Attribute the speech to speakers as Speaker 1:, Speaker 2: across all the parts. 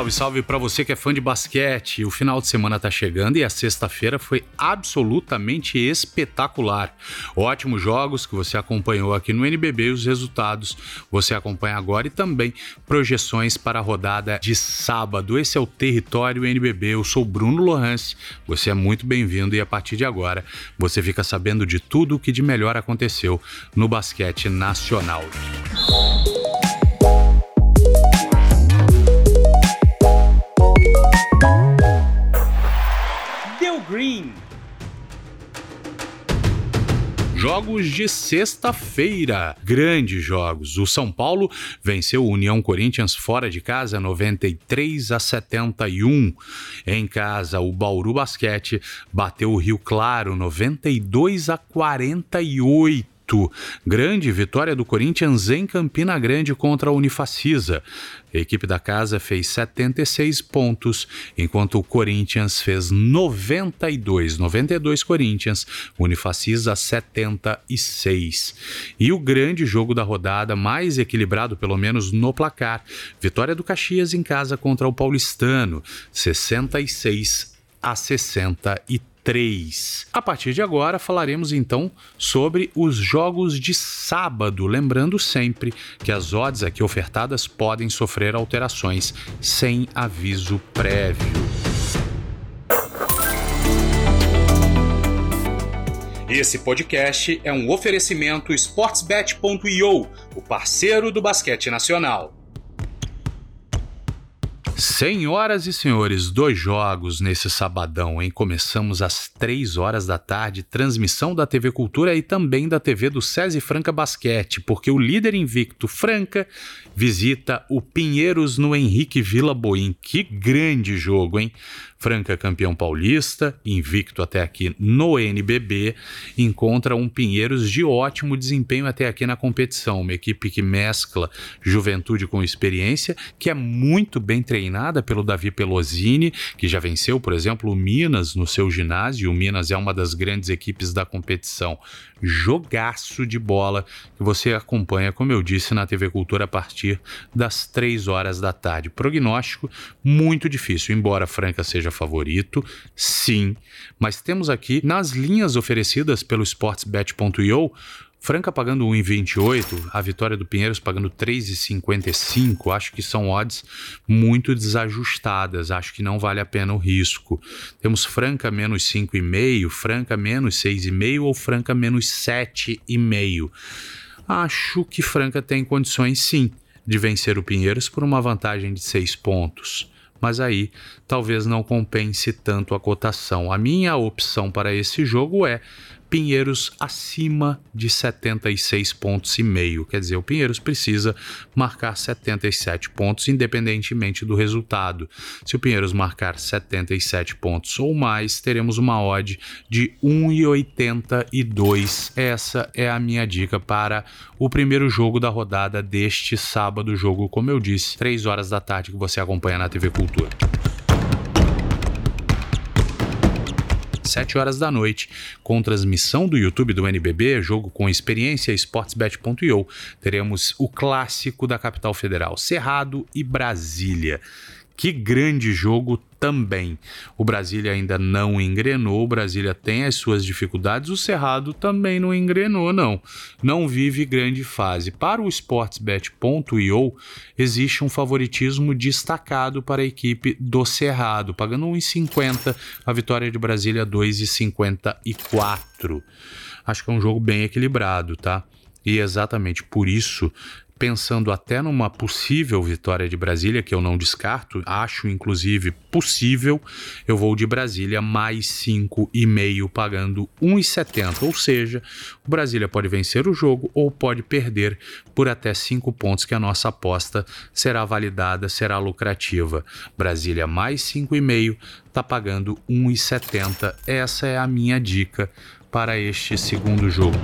Speaker 1: salve, salve para você que é fã de basquete. O final de semana tá chegando e a sexta-feira foi absolutamente espetacular. Ótimos jogos que você acompanhou aqui no NBB os resultados você acompanha agora e também projeções para a rodada de sábado. Esse é o Território NBB. Eu sou Bruno Lohance. Você é muito bem-vindo e a partir de agora você fica sabendo de tudo o que de melhor aconteceu no basquete nacional. Jogos de sexta-feira, grandes jogos. O São Paulo venceu o União Corinthians fora de casa 93 a 71. Em casa, o Bauru Basquete bateu o Rio Claro 92 a 48. Grande vitória do Corinthians em Campina Grande contra a Unifacisa. A equipe da casa fez 76 pontos, enquanto o Corinthians fez 92. 92 Corinthians, Unifacisa 76. E o grande jogo da rodada, mais equilibrado pelo menos no placar, vitória do Caxias em casa contra o Paulistano, 66 a 63. 3. A partir de agora falaremos então sobre os jogos de sábado, lembrando sempre que as odds aqui ofertadas podem sofrer alterações sem aviso prévio. Esse podcast é um oferecimento sportsbet.io, o parceiro do basquete nacional. Senhoras e senhores, dois jogos nesse sabadão, hein? Começamos às três horas da tarde, transmissão da TV Cultura e também da TV do SESI Franca Basquete, porque o líder invicto Franca visita o Pinheiros no Henrique Vila Boim. Que grande jogo, hein? Franca campeão paulista, invicto até aqui no NBB, encontra um Pinheiros de ótimo desempenho até aqui na competição, uma equipe que mescla juventude com experiência, que é muito bem treinada pelo Davi Pelosini, que já venceu, por exemplo, o Minas no seu ginásio. O Minas é uma das grandes equipes da competição. Jogaço de bola que você acompanha, como eu disse, na TV Cultura a partir das 3 horas da tarde. Prognóstico muito difícil, embora Franca seja favorito, sim, mas temos aqui nas linhas oferecidas pelo sportsbet.io Franca pagando 1,28, a vitória do Pinheiros pagando 3,55. Acho que são odds muito desajustadas. Acho que não vale a pena o risco. Temos Franca menos 5,5, Franca menos 6,5 ou Franca menos 7,5. Acho que Franca tem condições sim de vencer o Pinheiros por uma vantagem de 6 pontos mas aí talvez não compense tanto a cotação. A minha opção para esse jogo é Pinheiros acima de 76 pontos e meio. Quer dizer, o Pinheiros precisa marcar 77 pontos independentemente do resultado. Se o Pinheiros marcar 77 pontos ou mais, teremos uma odd de 1,82. Essa é a minha dica para o primeiro jogo da rodada deste sábado, jogo, como eu disse, 3 horas da tarde que você acompanha na TV Cultura. 7 horas da noite, com transmissão do YouTube do NBB, jogo com experiência sportsbet.io, teremos o clássico da capital federal, Cerrado e Brasília. Que grande jogo também. O Brasília ainda não engrenou, o Brasília tem as suas dificuldades, o Cerrado também não engrenou, não. Não vive grande fase. Para o sportsbet.io, existe um favoritismo destacado para a equipe do Cerrado, pagando 1,50, a vitória de Brasília 2,54. Acho que é um jogo bem equilibrado, tá? E exatamente por isso pensando até numa possível vitória de Brasília, que eu não descarto, acho inclusive possível, eu vou de Brasília mais 5,5 pagando 1,70, ou seja, o Brasília pode vencer o jogo ou pode perder por até 5 pontos que a nossa aposta será validada, será lucrativa. Brasília mais 5,5 está pagando 1,70. Essa é a minha dica para este segundo jogo.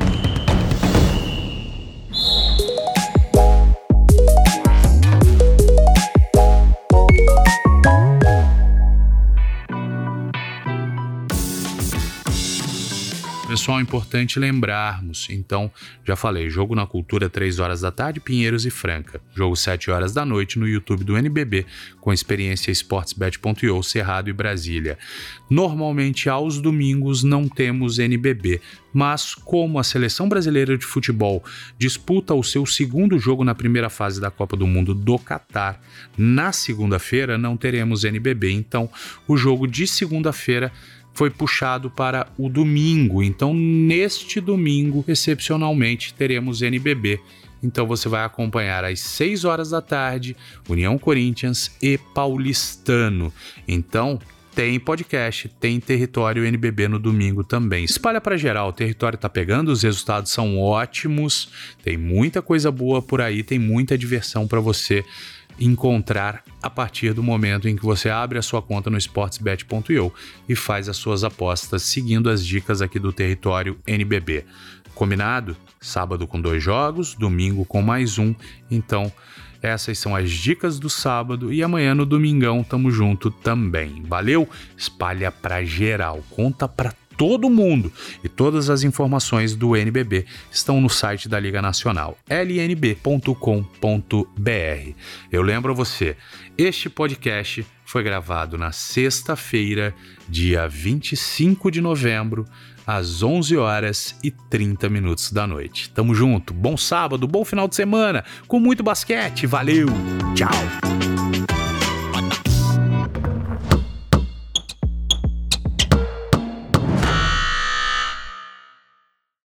Speaker 1: Importante lembrarmos. Então, já falei, jogo na cultura 3 horas da tarde, Pinheiros e Franca. Jogo 7 horas da noite no YouTube do NBB, com experiência sportsbet.io, Cerrado e Brasília. Normalmente aos domingos não temos NBB, mas como a seleção brasileira de futebol disputa o seu segundo jogo na primeira fase da Copa do Mundo do Catar, na segunda-feira não teremos NBB. Então, o jogo de segunda-feira foi puxado para o domingo. Então, neste domingo, excepcionalmente, teremos NBB. Então você vai acompanhar às 6 horas da tarde União Corinthians e Paulistano. Então, tem podcast, tem território NBB no domingo também. Espalha para geral, o território tá pegando, os resultados são ótimos, tem muita coisa boa por aí, tem muita diversão para você encontrar a partir do momento em que você abre a sua conta no sportsbet.io e faz as suas apostas seguindo as dicas aqui do território NBB. Combinado? Sábado com dois jogos, domingo com mais um. Então, essas são as dicas do sábado e amanhã no domingão tamo junto também. Valeu? Espalha pra geral, conta pra todo mundo. E todas as informações do NBB estão no site da Liga Nacional, lnb.com.br. Eu lembro a você, este podcast foi gravado na sexta-feira, dia 25 de novembro, às 11 horas e 30 minutos da noite. Tamo junto, bom sábado, bom final de semana, com muito basquete. Valeu, tchau!